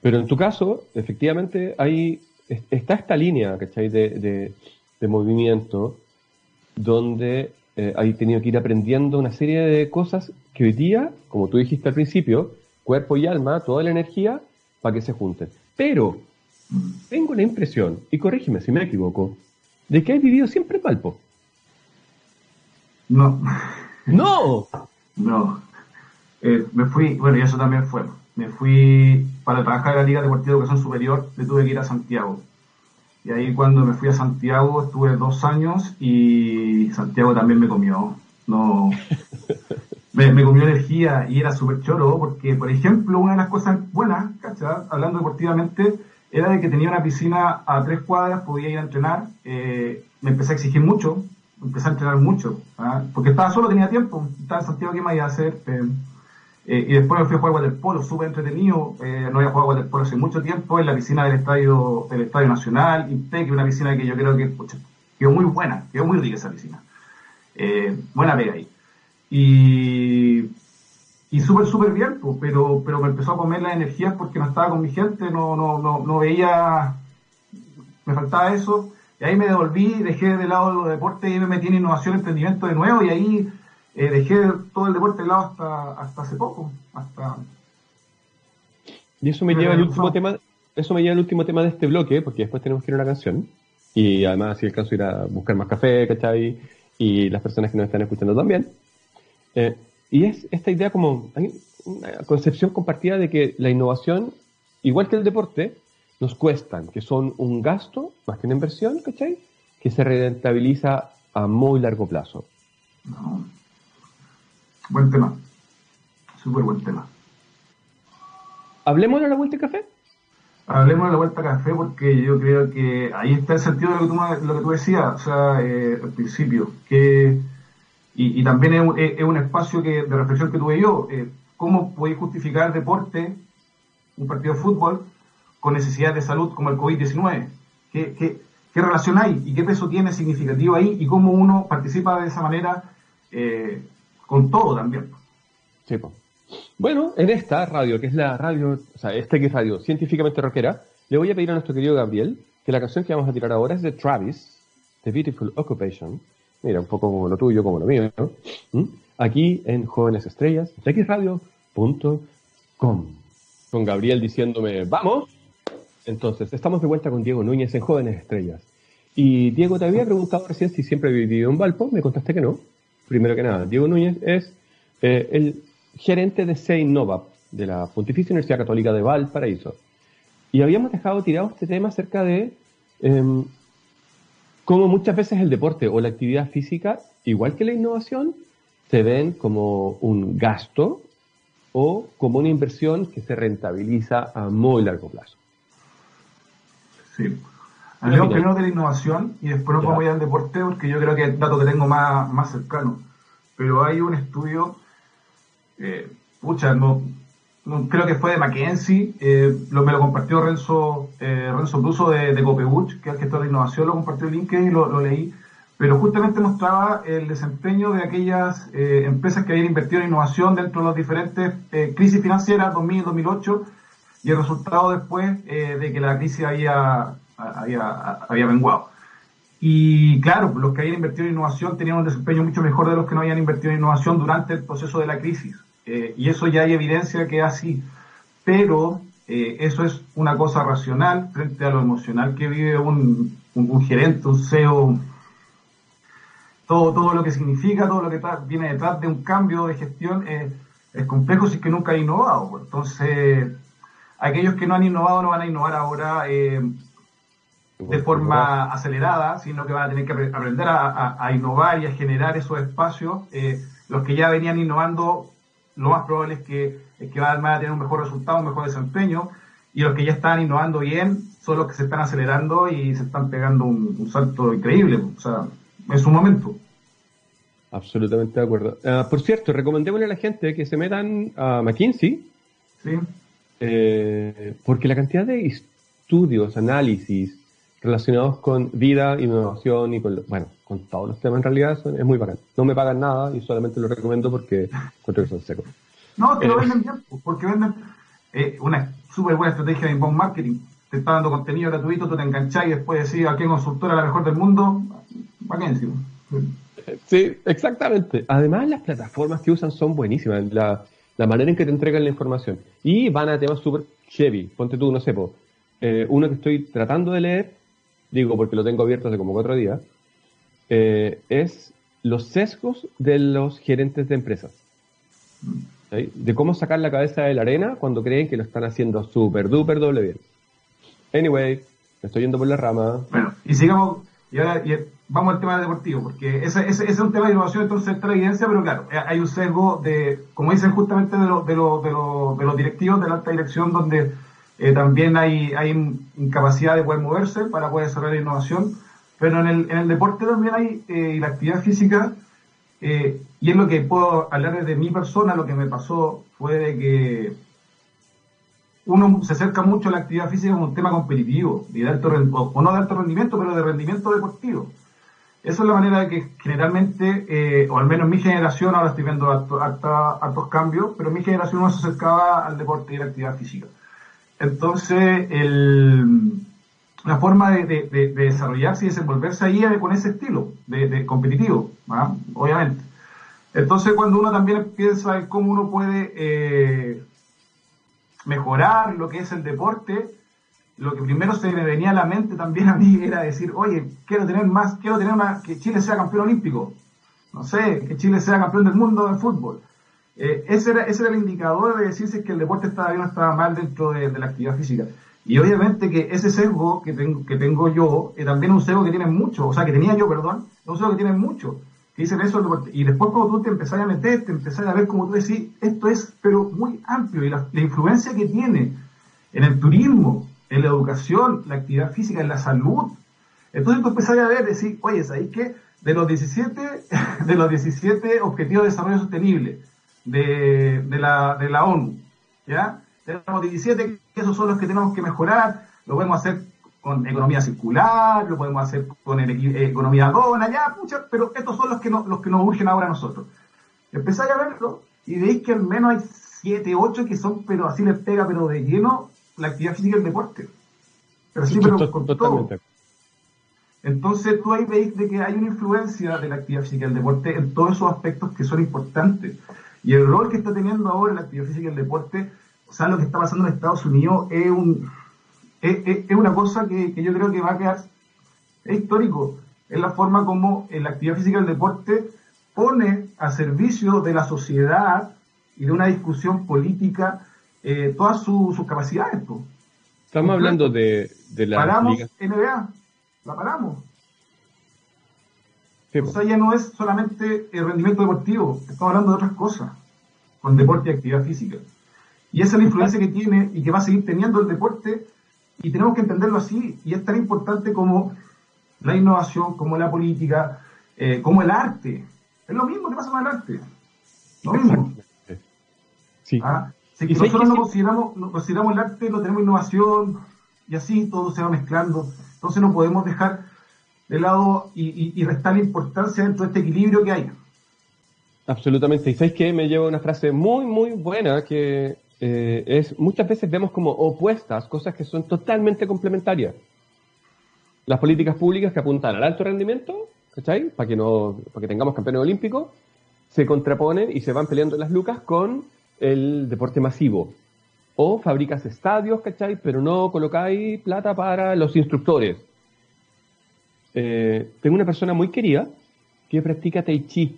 Pero en tu caso, efectivamente, hay, está esta línea, ¿cachai? De, de, movimiento donde eh, hay tenido que ir aprendiendo una serie de cosas que hoy día, como tú dijiste al principio, cuerpo y alma, toda la energía, para que se junten. Pero tengo la impresión, y corrígeme si me equivoco, de que has vivido siempre en Valpo. No. ¡No! No. Eh, me fui, bueno, y eso también fue. Me fui para trabajar en la Liga Deportiva de Educación Superior, me tuve que ir a Santiago. Y ahí cuando me fui a Santiago estuve dos años y Santiago también me comió. No, [laughs] me, comió energía y era súper choro porque, por ejemplo, una de las cosas buenas, hablando deportivamente, era de que tenía una piscina a tres cuadras, podía ir a entrenar. Eh, me empecé a exigir mucho, empecé a entrenar mucho, ¿ah? porque estaba solo, tenía tiempo, estaba en Santiago, ¿qué me iba a hacer? Eh, eh, y después me fui a jugar waterpolo, súper entretenido, eh, no había jugado waterpolo hace mucho tiempo, en la piscina del Estadio del Estadio Nacional, Intec, una piscina que yo creo que quedó muy buena, quedó muy rica esa piscina. buena pega ahí. Y, y súper, súper bien, pues, pero, pero me empezó a comer las energías porque no estaba con mi gente, no, no, no, no veía, me faltaba eso y ahí me devolví, dejé de lado los deportes y me metí en innovación, emprendimiento de nuevo y ahí eh, dejé todo el deporte de lado hasta, hasta hace poco. Hasta... Y eso me lleva al último tema, eso me lleva al último tema de este bloque, porque después tenemos que ir a una canción. Y además, si el caso, ir a buscar más café, ¿cachai? Y las personas que nos están escuchando también. Eh, y es esta idea como, hay una concepción compartida de que la innovación, igual que el deporte, nos cuestan, que son un gasto más que una inversión, ¿cachai? Que se rentabiliza a muy largo plazo. Buen tema. Súper buen tema. ¿Hablemos de la vuelta de café? Hablemos de la vuelta de café porque yo creo que ahí está el sentido de lo que tú, lo que tú decías, o sea, eh, al principio, que, y, también es un, espacio que, de reflexión que tuve yo, eh, cómo podéis justificar deporte, un partido de fútbol, con necesidades de salud como el COVID-19. ¿Qué, ¿Qué, qué, relación hay y qué peso tiene significativo ahí y cómo uno participa de esa manera eh, con todo también? Sí, Bueno, en esta radio, que es la radio, o sea, este que es radio científicamente rockera, le voy a pedir a nuestro querido Gabriel que la canción que vamos a tirar ahora es de Travis, The Beautiful Occupation. Mira, un poco como lo tuyo, como lo mío, ¿no? ¿Mm? Aquí en Jóvenes Estrellas, xradio.com. Con Gabriel diciéndome, vamos, entonces, estamos de vuelta con Diego Núñez en Jóvenes Estrellas. Y Diego, te había preguntado recién si siempre he vivido en Valpo, me contaste que no. Primero que nada, Diego Núñez es eh, el gerente de SEINOVA, de la Pontificia Universidad Católica de Valparaíso. Y habíamos dejado tirado este tema acerca de em, cómo muchas veces el deporte o la actividad física, igual que la innovación, se ven como un gasto o como una inversión que se rentabiliza a muy largo plazo. Sí. Hablemos primero de la innovación y después nos vamos a ir al deporte porque yo creo que es el dato que tengo más, más cercano. Pero hay un estudio, eh, pucha, no, creo que fue de Mackenzie, eh, lo, me lo compartió Renzo, eh, Renzo Bruso de, de Copebuch, que es el gestor de innovación, lo compartió en LinkedIn y lo, leí, pero justamente mostraba el desempeño de aquellas eh, empresas que habían invertido en innovación dentro de las diferentes eh, crisis financieras 2000 y 2008 y el resultado después de que la crisis había, había, había menguado. Y claro, los que habían invertido en innovación tenían un desempeño mucho mejor de los que no habían invertido en innovación durante el proceso de la crisis. Eh, y eso ya hay evidencia que es así. Pero eh, eso es una cosa racional frente a lo emocional que vive un, un, gerente, un CEO, todo, todo lo que significa, todo lo que viene detrás de un cambio de gestión es complejo si es que nunca ha innovado. Entonces, aquellos que no han innovado no van a innovar ahora eh, de forma acelerada, sino que van a tener que aprender a, innovar y a generar esos espacios. los que ya venían innovando lo más probable es que, es que van a tener un mejor resultado, un mejor desempeño, y los que ya están innovando bien son los que se están acelerando y se están pegando un, salto increíble, o sea, en su momento. Absolutamente de acuerdo. Ah, por cierto, recomendémosle a la gente que se metan a McKinsey, sí. Eh, porque la cantidad de estudios, análisis relacionados con vida, innovación y con, bueno, con todos los temas en realidad es muy bacán. No me pagan nada y solamente lo recomiendo porque encuentro que son secos. No, te lo eh, venden bien, pues, porque venden eh, una súper buena estrategia de inbound marketing. Te está dando contenido gratuito, tú te enganchás y después decís a qué consultora la mejor del mundo, encima. Sí, exactamente. Además, las plataformas que usan son buenísimas. La, la manera en que te entregan la información. Y van a temas súper heavy. Ponte tú, no sé, eh, uno que estoy tratando de leer, digo porque lo tengo abierto hace como cuatro días, eh, es los sesgos de los gerentes de empresas. De cómo sacar la cabeza de la arena cuando creen que lo están haciendo súper, duper, doble bien. Anyway, me estoy yendo por la rama. Bueno, y sigamos, y ahora vamos al tema deportivo, porque ese, ese, es un tema de innovación, entonces la evidencia, pero claro, eh, hay un sesgo de, como dicen justamente de, de, de, los directivos de la alta dirección, donde eh, también hay, hay incapacidad de poder moverse para poder desarrollar innovación pero en el, en el deporte también hay eh, la actividad física, eh, y es lo que puedo hablar desde mi persona, lo que me pasó fue de que uno se acerca mucho a la actividad física como un tema competitivo, de alto, o, no de alto rendimiento, pero de rendimiento deportivo. Esa es la manera de que generalmente, eh, o al menos mi generación, ahora estoy viendo altos cambios, pero mi generación no se acercaba al deporte y a la actividad física. Entonces, una forma de, desarrollarse y desenvolverse ahí con ese estilo de, competitivo, ¿ah? obviamente. Entonces, cuando uno también piensa en cómo uno puede eh, mejorar lo que es el deporte, lo que primero se me venía a la mente también a mí [laughs] era decir, oye, quiero tener más, quiero tener una, que Chile sea campeón olímpico, no sé, que Chile sea campeón del mundo de fútbol. Eh, ese, era, ese era el indicador de decirse que el deporte estaba bien o estaba mal dentro de la actividad física. Y obviamente que ese sesgo que tengo, que tengo yo, es también un sesgo que tiene mucho, o sea, que tenía yo, perdón, es un sesgo que tiene mucho, que dicen eso, y después cuando tú te empezás a meter, te empezás a ver como tú decís, esto es, pero muy amplio, y la, influencia que tiene en el turismo, en la educación, la actividad física, en la salud, entonces tú empezás a ver, decir, oye, ¿sabes qué? De los 17, [laughs] de los 17 Objetivos de Desarrollo Sostenible de, de, la, de la ONU, ¿ya? Tenemos 17, que esos son los que tenemos que mejorar. Lo podemos hacer con economía circular, lo podemos hacer con economía dona, ya, pucha, pero estos son los que, no, los que nos urgen ahora a nosotros. Empezáis a verlo y veis que al menos hay 7, 8 que son, pero así les pega, pero de lleno, la actividad física y el deporte. Pero sí, pero con todo. Entonces tú ahí veis de que hay una influencia de la actividad física y el deporte en todos esos aspectos que son importantes. Y el rol que está teniendo ahora la actividad física y el deporte o sea, lo que está pasando en Estados Unidos es, un, es, una cosa que, yo creo que va a quedar, es histórico, es la forma como la actividad física del deporte pone a servicio de la sociedad y de una discusión política eh, todas sus capacidades. Estamos hablando de, la... Paramos NBA, la paramos. o sea, ya no es solamente el rendimiento deportivo, estamos hablando de otras cosas, con deporte y actividad física. Y esa es la influencia que tiene y que va a seguir teniendo el deporte y tenemos que entenderlo así. Y es tan importante como la innovación, como la política, eh, como el arte. Es lo mismo que pasa con el arte. Lo mismo. Sí. ¿Ah? Nosotros no consideramos, no consideramos el arte, no tenemos innovación, y así todo se va mezclando. Entonces no podemos dejar de lado y, y, restar importancia dentro de este equilibrio que hay. Absolutamente. Y sabéis que me lleva una frase muy, muy buena que eh, es muchas veces vemos como opuestas cosas que son totalmente complementarias. Las políticas públicas que apuntan al alto rendimiento, ¿cachai? Para que, no, para que tengamos campeones olímpicos, se contraponen y se van peleando las lucas con el deporte masivo. O fabricas estadios, ¿cachai? Pero no colocáis plata para los instructores. Eh, tengo una persona muy querida que practica Tai Chi.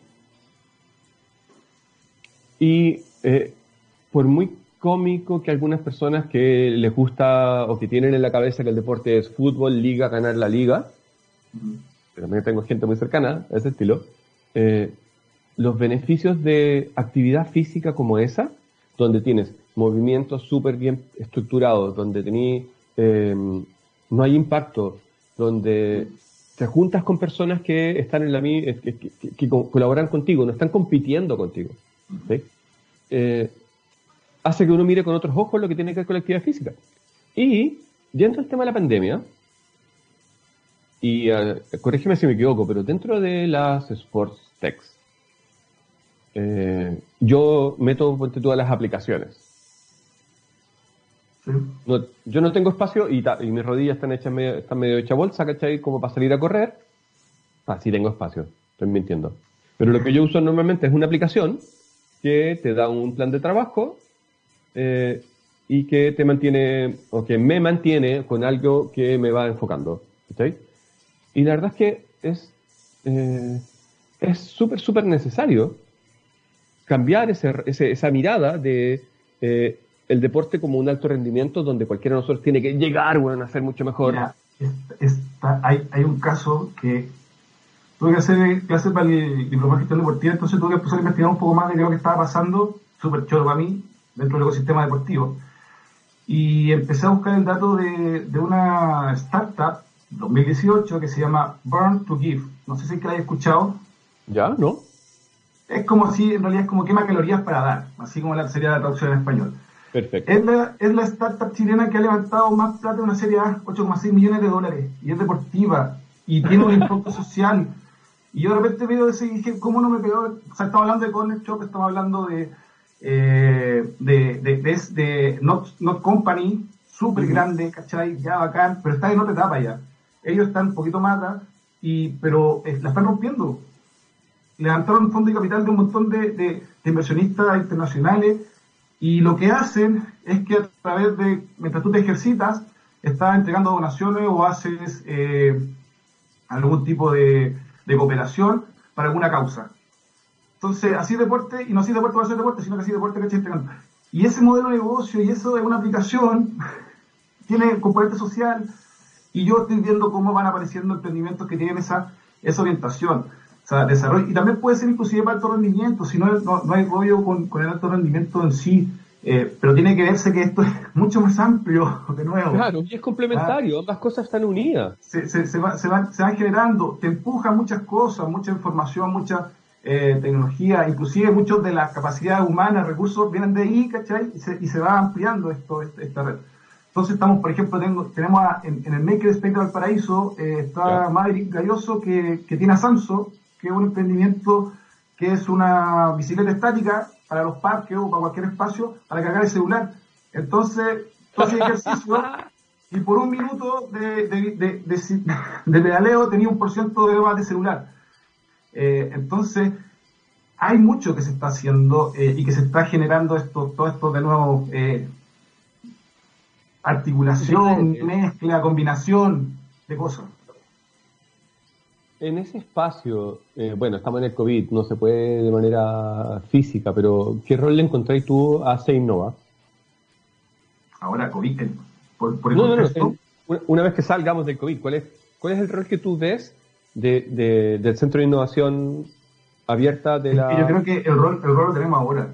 Y eh, por muy cómico que algunas personas que les gusta o que tienen en la cabeza que el deporte es fútbol, liga, ganar la liga, pero también tengo gente muy cercana a ese estilo, eh, los beneficios de actividad física como esa, donde tienes movimientos súper bien estructurados, donde tení, em, no hay impacto, donde te juntas con personas que están en la que, que, colaboran contigo, no están compitiendo contigo. Eh, hace que uno mire con otros ojos lo que tiene que ver con la actividad física. Y dentro del tema de la pandemia, y uh, corrígeme si me equivoco, pero dentro de las sports techs, eh, yo meto todas las aplicaciones. yo no tengo espacio y, mis rodillas están hechas medio, están medio hecha bolsa, ¿cachai? Como para salir a correr. Ah, sí tengo espacio, estoy mintiendo. Pero lo que yo uso normalmente es una aplicación que te da un plan de trabajo eh, y que te mantiene, o que me mantiene con algo que me va enfocando. Y la verdad es que es eh, es súper, súper necesario cambiar ese, esa mirada de eh, el deporte como un alto rendimiento donde cualquiera de nosotros tiene que llegar bueno, a ser mucho mejor. hay, hay un caso que tuve que hacer clases para el diploma de gestión deportiva, entonces tuve que empezar a investigar un poco más de qué lo que estaba pasando, súper choro para mí, dentro del ecosistema deportivo. Y empecé a buscar el dato de, de una startup 2018 que se llama Burn to Give. No sé si es que la hayas escuchado. Ya, ¿no? Es como si, en realidad es como quema calorías para dar, así como la, sería la traducción en español. Perfecto. Es la, es la startup chilena que ha levantado más plata de una serie A, 8,6 millones de dólares, y es deportiva, y tiene un impacto [laughs] social. Y yo de repente veo ese y dije, ¿cómo no me pegó? O sea, estamos hablando de Corner Shop, estamos hablando de, eh, de, de, de, de, Not, Not Company, súper grande, ¿cachai? Ya bacán, pero está en otra etapa ya. Ellos están un poquito más y, pero eh, la están rompiendo. Levantaron fondo de capital de un montón de, de, inversionistas internacionales y lo que hacen es que a través de, mientras tú te ejercitas, estás entregando donaciones o haces eh, algún tipo de, de cooperación para alguna causa. Entonces, así deporte, y no así deporte va a ser deporte, sino que así deporte que entregando. Y ese modelo de negocio y eso de una aplicación [laughs] tiene componente social, y yo estoy viendo cómo van apareciendo emprendimientos que tienen esa, esa orientación. O sea, desarrollo, y también puede ser inclusive para alto rendimiento, si no, no, hay rollo con, con, el alto rendimiento en sí, eh, pero tiene que verse que esto [laughs] es mucho más amplio, de nuevo. Claro, y es complementario, ambas cosas están unidas. Se, se, se, va, se, van, se van generando, te empuja muchas cosas, mucha información, mucha eh, tecnología, inclusive muchos de las capacidades humanas, recursos, vienen de ahí, ¿cachai? Y se, y se va ampliando esto, esta red. Entonces estamos, por ejemplo, tenemos en, el Maker Space de Valparaíso, eh, está Madrid Galloso que, tiene a Samso, que es un emprendimiento que es una bicicleta estática para los parques o para cualquier espacio para cargar el celular. Entonces, haces ejercicio [laughs] y por un minuto de, de, pedaleo tenía un por ciento de más de celular. Eh, entonces, hay mucho que se está haciendo eh, y que se está generando esto, todo esto de nuevo articulación, mezcla, combinación de cosas. En ese espacio, eh, bueno, estamos en el COVID, no se puede de manera física, pero ¿qué rol le encontráis tú a Innova? Ahora, COVID, por, por el no, no, una vez que salgamos del COVID, ¿cuál es, cuál es el rol que tú ves de, del Centro de Innovación abierta de la... Yo creo que el rol, el rol lo tenemos ahora.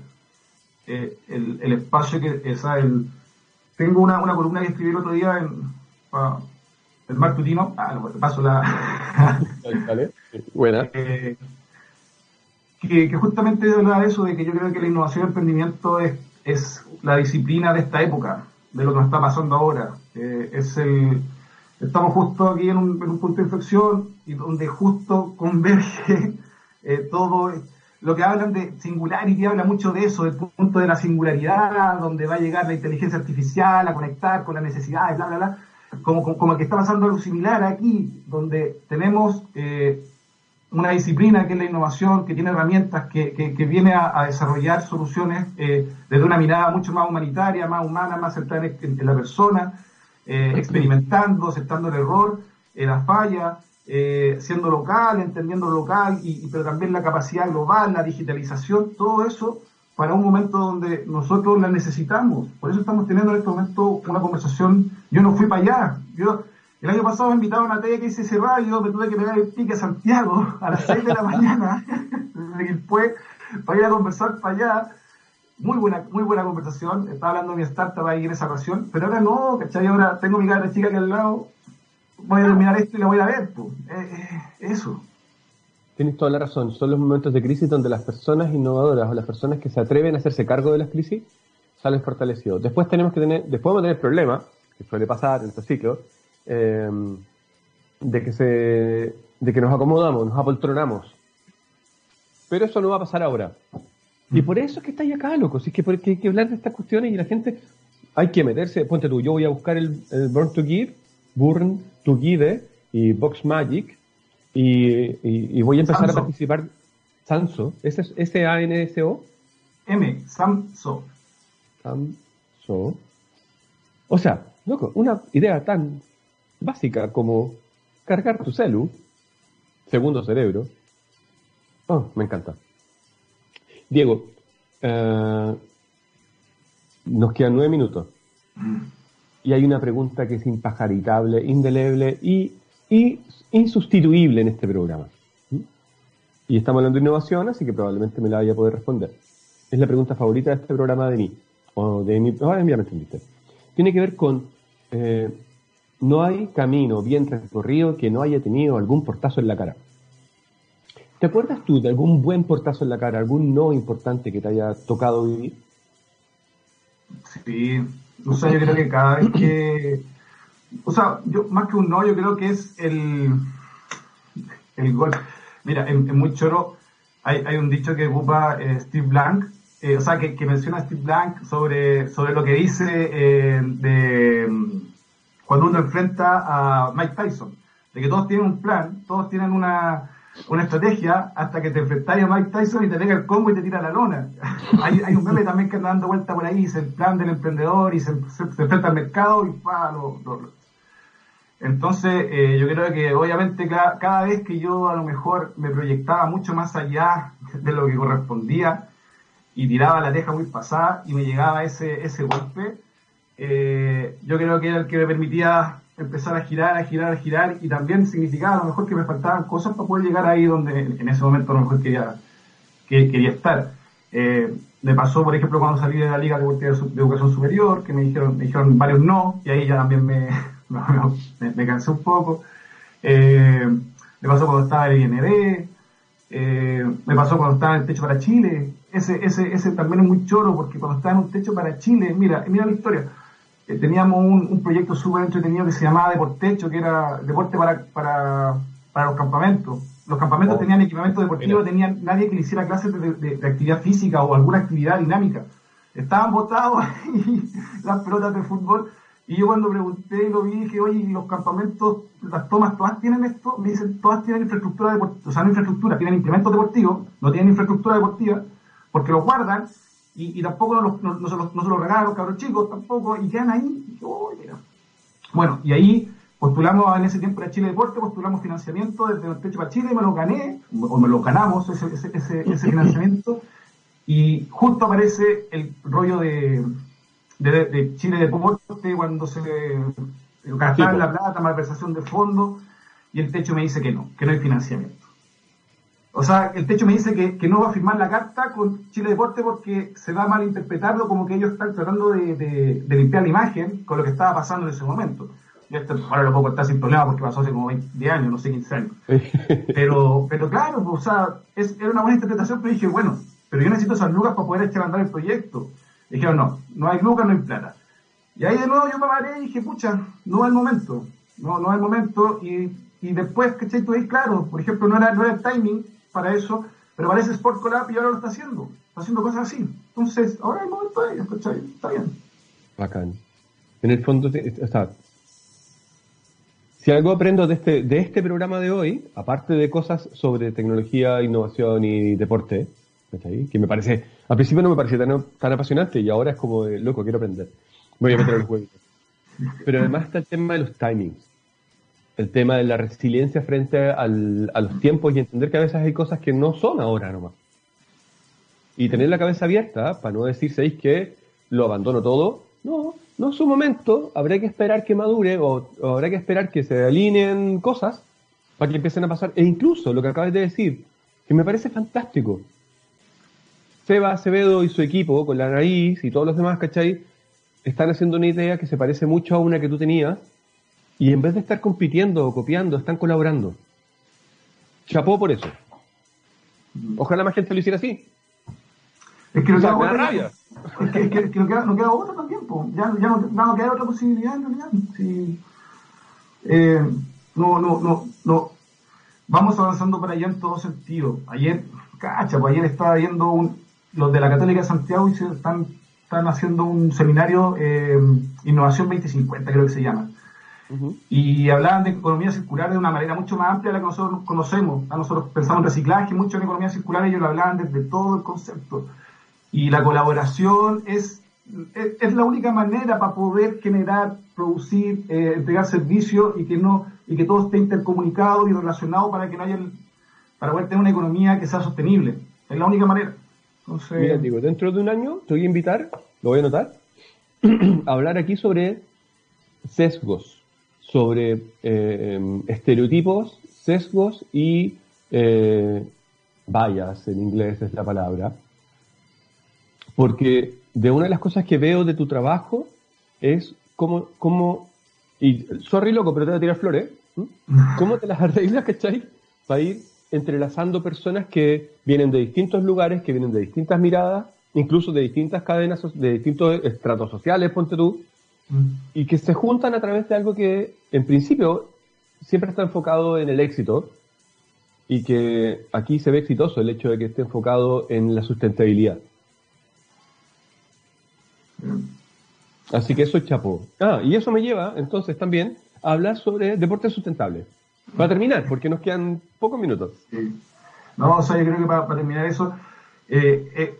Eh, el, el, espacio que, esa, el, tengo una, una columna que escribí el otro día en el Martutino. Ah, no, paso la. [laughs] vale, Buena. Eh, que, que, justamente habla de eso, de que yo creo que la innovación y el emprendimiento es, es la disciplina de esta época, de lo que nos está pasando ahora. Eh, es el, estamos justo aquí en un, punto de inflexión y donde justo converge [laughs] eh, todo lo que hablan de singularity habla mucho de eso, del punto de la singularidad, donde va a llegar la inteligencia artificial a conectar con las necesidades, bla, bla, bla. Como, como, que está pasando algo similar aquí, donde tenemos eh, una disciplina que es la innovación, que tiene herramientas, que, que, viene a, desarrollar soluciones eh, desde una mirada mucho más humanitaria, más humana, más centrada en, la persona, eh, experimentando, aceptando el error, la falla, eh, siendo local, entendiendo lo local, y, pero también la capacidad global, la digitalización, todo eso para un momento donde nosotros la necesitamos. Por eso estamos teniendo en este momento una conversación. Yo no fui para allá. Yo el año pasado me invitaron a una tele que hice ese radio, me tuve que pegar el pique a Santiago [laughs] a las 6 de la [laughs] mañana, [laughs] después para ir a conversar para allá. Muy buena, muy buena conversación. Estaba hablando de mi startup ahí en esa ocasión, pero ahora no, ¿cachai? Ahora tengo mi cara de chica aquí al lado, voy a terminar esto y la voy a ver. Pues. eso. Tienes toda la razón. Son los momentos de crisis donde las personas innovadoras o las personas que se atreven a hacerse cargo de las crisis salen fortalecidos. Después tenemos que tener, después vamos a tener problemas, que suele pasar en estos ciclos, em, de que se, de que nos acomodamos, nos apoltronamos. Pero eso no va a pasar ahora. Y por eso es que estáis acá, loco. Si es que hay que hablar de estas cuestiones y la gente hay que meterse. Ponte tú, yo voy a buscar el, el Burn to Give, Burn to Give y Box Magic y, voy a empezar a participar. Sanso, ¿ese es S-A-N-S-O? M, Samso. Samso. O sea, loco, una idea tan básica como cargar tu celu, segundo cerebro. Oh, me encanta. Diego, eh, nos quedan nueve minutos. Mm. Y hay una pregunta que es impajaritable, indeleble y, y insustituible en este programa. Y estamos hablando de innovación, así que probablemente me la vaya a poder responder. Es la pregunta favorita de este programa de mí, o de mi... Oh, ya me entendiste. Tiene que ver con... Eh, no hay camino bien recorrido que no haya tenido algún portazo en la cara. ¿Te acuerdas tú de algún buen portazo en la cara, algún no importante que te haya tocado vivir? Sí, o sea, yo creo que cada vez que o sea, yo más que un no, yo creo que es el, el gol. Mira, en, muy choro hay, hay, un dicho que ocupa eh, Steve Blank, eh, o sea, que, que, menciona Steve Blank sobre, sobre lo que dice eh, de cuando uno enfrenta a Mike Tyson, de que todos tienen un plan, todos tienen una, una estrategia hasta que te enfrentas a Mike Tyson y te pega el combo y te tira la lona. [laughs] hay, un meme también que anda dando vuelta por ahí, es el plan del emprendedor y se, enfrenta al mercado y pa, lo, lo, entonces, eh, yo creo que obviamente cada, vez que yo a lo mejor me proyectaba mucho más allá [laughs] de lo que correspondía y tiraba la teja muy pasada y me llegaba ese, ese golpe, eh, yo creo que era el que me permitía empezar a girar, a girar, a girar y también significaba a lo mejor que me faltaban cosas para poder llegar ahí donde en ese momento a lo mejor quería, que, quería estar. Eh, me pasó, por ejemplo, cuando salí de la Liga de, Educación Superior, que me dijeron, me dijeron varios no, y ahí ya también me, [laughs] cansé un poco. Eh, me pasó cuando estaba el IND, eh, me pasó cuando estaba en el Techo para Chile. Ese, ese, ese también es muy choro porque cuando estaba en un Techo para Chile, mira, mira la historia. Eh, teníamos un, proyecto súper entretenido que se llamaba Deportecho, que era deporte para, para, para los campamentos. Los campamentos oh. tenían equipamiento deportivo, tenían nadie que le hiciera clases de, de, actividad física o alguna actividad dinámica. Estaban botados [laughs] las pelotas de fútbol y yo cuando pregunté y lo vi, dije, oye, los campamentos, las tomas, todas tienen esto, me dicen, todas tienen infraestructura deportiva, o sea, no infraestructura, tienen implementos deportivos, no tienen infraestructura deportiva, porque los guardan y, tampoco no, no, se los, no, se los, regalan a los cabros chicos, tampoco, y quedan ahí. Y dije, oye, bueno, y ahí postulamos en ese tiempo a Chile Deporte, postulamos financiamiento desde el Techo para Chile y me lo gané, o me lo ganamos ese, ese, ese, ese financiamiento, y justo aparece el rollo de de, de Chile Deporte cuando se gastaron la plata, malversación de fondos, y el techo me dice que no, que no hay financiamiento. O sea, el techo me dice que, que, no va a firmar la carta con Chile Deporte porque se va a malinterpretarlo como que ellos están tratando de, de, limpiar la imagen con lo que estaba pasando en ese momento. Yo esto, ahora lo puedo contar sin problema porque pasó hace como 20 años, no sé, 15 años. Pero, pero claro, o sea, es, era una buena interpretación, pero dije, bueno, pero yo necesito esas lucas para poder echar a andar el proyecto. Dijeron, no, no hay lucas, no hay plata. Y ahí de nuevo yo me paré y dije, pucha, no es el momento, no, no es el momento. Y, y después, ¿cachai? Tú ahí, claro, por ejemplo, no era, no era el timing para eso, pero parece Sport Collab y ahora lo está haciendo, está haciendo cosas así. Entonces, ahora es el momento de ellos, ¿cachai? Está bien. Bacán. En el fondo, o sea, si algo aprendo de este, de este programa de hoy, aparte de cosas sobre tecnología, innovación y deporte, que me parece, al principio no me parecía tan, tan apasionante y ahora es como de, loco, quiero aprender. Voy a meter el juego. Pero además está el tema de los timings, el tema de la resiliencia frente a los tiempos y entender que a veces hay cosas que no son ahora nomás. Y tener la cabeza abierta para no decir, ¿sabéis que lo abandono todo? No, no es su momento, habrá que esperar que madure o, o, habrá que esperar que se alineen cosas para que empiecen a pasar. E incluso lo que acabas de decir, que me parece fantástico, Seba Acevedo y su equipo, con la nariz y todos los demás, ¿cachai? Están haciendo una idea que se parece mucho a una que tú tenías y en vez de estar compitiendo o copiando, están colaborando. Chapó por eso. Ojalá más gente lo hiciera así. Es que, no queda otra, rabia. Es que, que, que no, queda, no, queda, otra también, Ya, ya, no, no, queda otra posibilidad en realidad. Sí. Eh, no, no, no, no. Vamos avanzando para allá en todo sentido. Ayer, cacha, pues ayer estaba viendo un, los de la Católica de Santiago y se están, están haciendo un seminario eh, Innovación 2050, creo que se llama. Y hablaban de economía circular de una manera mucho más amplia de la que nosotros conocemos. Nosotros pensamos en reciclaje, mucho en economía circular, ellos lo hablaban desde todo el concepto. Y la colaboración es, es, la única manera para poder generar, producir, eh, entregar servicios y que no y que todo esté intercomunicado y relacionado para que no haya para poder tener una economía que sea sostenible. Es la única manera. Mira, digo, dentro de un año te voy a invitar, lo voy a anotar, [clears throat] a hablar aquí sobre sesgos, sobre eh, estereotipos, sesgos y eh, vallas, en inglés es la palabra. Porque de una de las cosas que veo de tu trabajo es cómo, cómo y sorry loco, pero te voy a tirar flores, [laughs] ¿cómo te las arreglas, cachai? Para ir entrelazando personas que vienen de distintos lugares, que vienen de distintas miradas, incluso de distintas cadenas, de distintos estratos sociales, ponte tú. Y que se juntan a través de algo que, en principio, siempre está enfocado en el éxito, y que aquí se ve exitoso el hecho de que esté enfocado en la sustentabilidad. Mm. Así que eso es chapo. Ah, y eso me lleva entonces también a hablar sobre deporte sustentable. Para terminar, porque nos quedan pocos minutos. No, o sea, yo creo que para, terminar eso, eh, eh,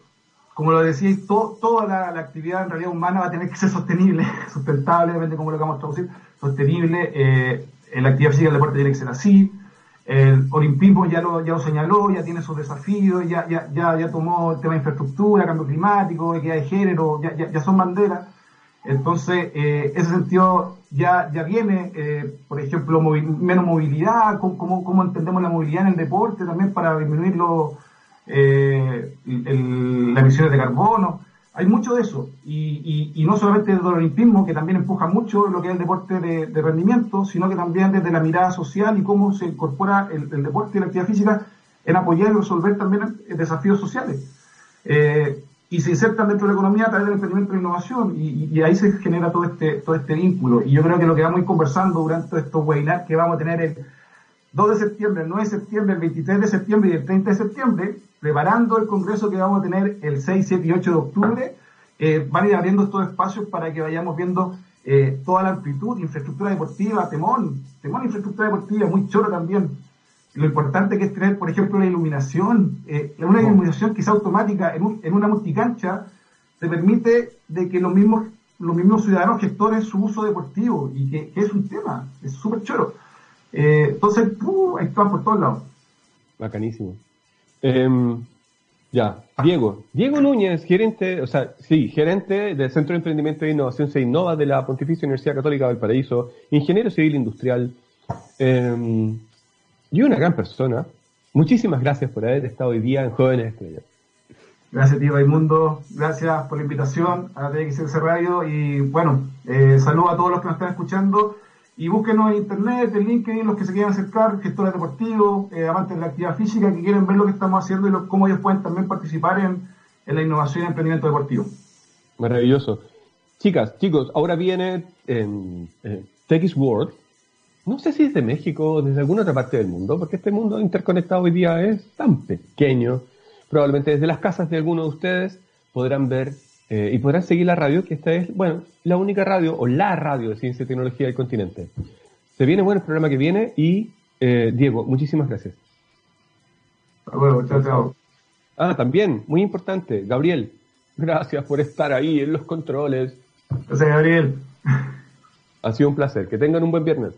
como lo decíais, toda la, actividad en realidad humana va a tener que ser sostenible, [laughs] sustentable, depende de cómo lo vamos a traducir, sostenible. Eh, la actividad física del deporte tiene que ser así. El olimpismo ya lo, ya lo señaló, ya tiene sus desafíos, ya, ya, ya, ya tomó el tema de infraestructura, cambio climático, equidad de género, ya, ya, ya son banderas. Entonces, eh, ese sentido ya, ya viene, eh, por ejemplo, menos movilidad, cómo, cómo, entendemos la movilidad en el deporte también para disminuir eh, las emisiones de carbono. Hay mucho de eso. Y, y, no solamente desde el olimpismo, que también empuja mucho lo que es el deporte de, rendimiento, sino que también desde la mirada social y cómo se incorpora el, deporte y la actividad física en apoyar y resolver también desafíos sociales. Eh, y se insertan dentro de la economía a través del emprendimiento e innovación y, ahí se genera todo este todo este vínculo y yo creo que lo que vamos a ir conversando durante estos webinars que vamos a tener el 2 de septiembre, el 9 de septiembre, el 23 de septiembre y el 30 de septiembre, preparando el congreso que vamos a tener el 6, 7 y 8 de octubre, eh, van a ir abriendo estos espacios para que vayamos viendo eh, toda la amplitud, infraestructura deportiva, temón, temón infraestructura deportiva, muy choro también, lo importante que es tener, por ejemplo, la iluminación, eh, una iluminación que sea automática en, en, una multicancha, te permite de que los mismos, los mismos ciudadanos gestores su uso deportivo y que, es un tema, es súper choro. Eh, entonces, están por todos lados. Bacanísimo. Em, ya, Diego. Diego Núñez, gerente, o sea, sí, gerente del Centro de Emprendimiento e Innovación Se Innova de la Pontificia Universidad Católica del Paraíso, ingeniero civil industrial. Eh, y una gran persona. Muchísimas gracias por haber estado hoy día en Jóvenes Estrellas. Gracias, tío Raimundo. Gracias por la invitación a TXS Radio. Y bueno, eh, saludo a todos los que nos están escuchando. Y búsquenos en internet, en LinkedIn, los que se quieran acercar, gestores deportivos, eh, amantes de la actividad física, que quieren ver lo que estamos haciendo y cómo ellos pueden también participar en, en la innovación y emprendimiento deportivo. Maravilloso. Chicas, chicos, ahora viene en eh, TX World. No sé si es de México o desde alguna otra parte del mundo, porque este mundo interconectado hoy día es tan pequeño. Probablemente desde las casas de algunos de ustedes podrán ver eh, y podrán seguir la radio, que esta es, bueno, la única radio o la radio de ciencia y tecnología del continente. Se viene bueno el programa que viene y, eh, Diego, muchísimas gracias. Hasta luego, chao, chao. Ah, también, muy importante, Gabriel, gracias por estar ahí en los controles. Gracias, Gabriel. Ha sido un placer. Que tengan un buen viernes.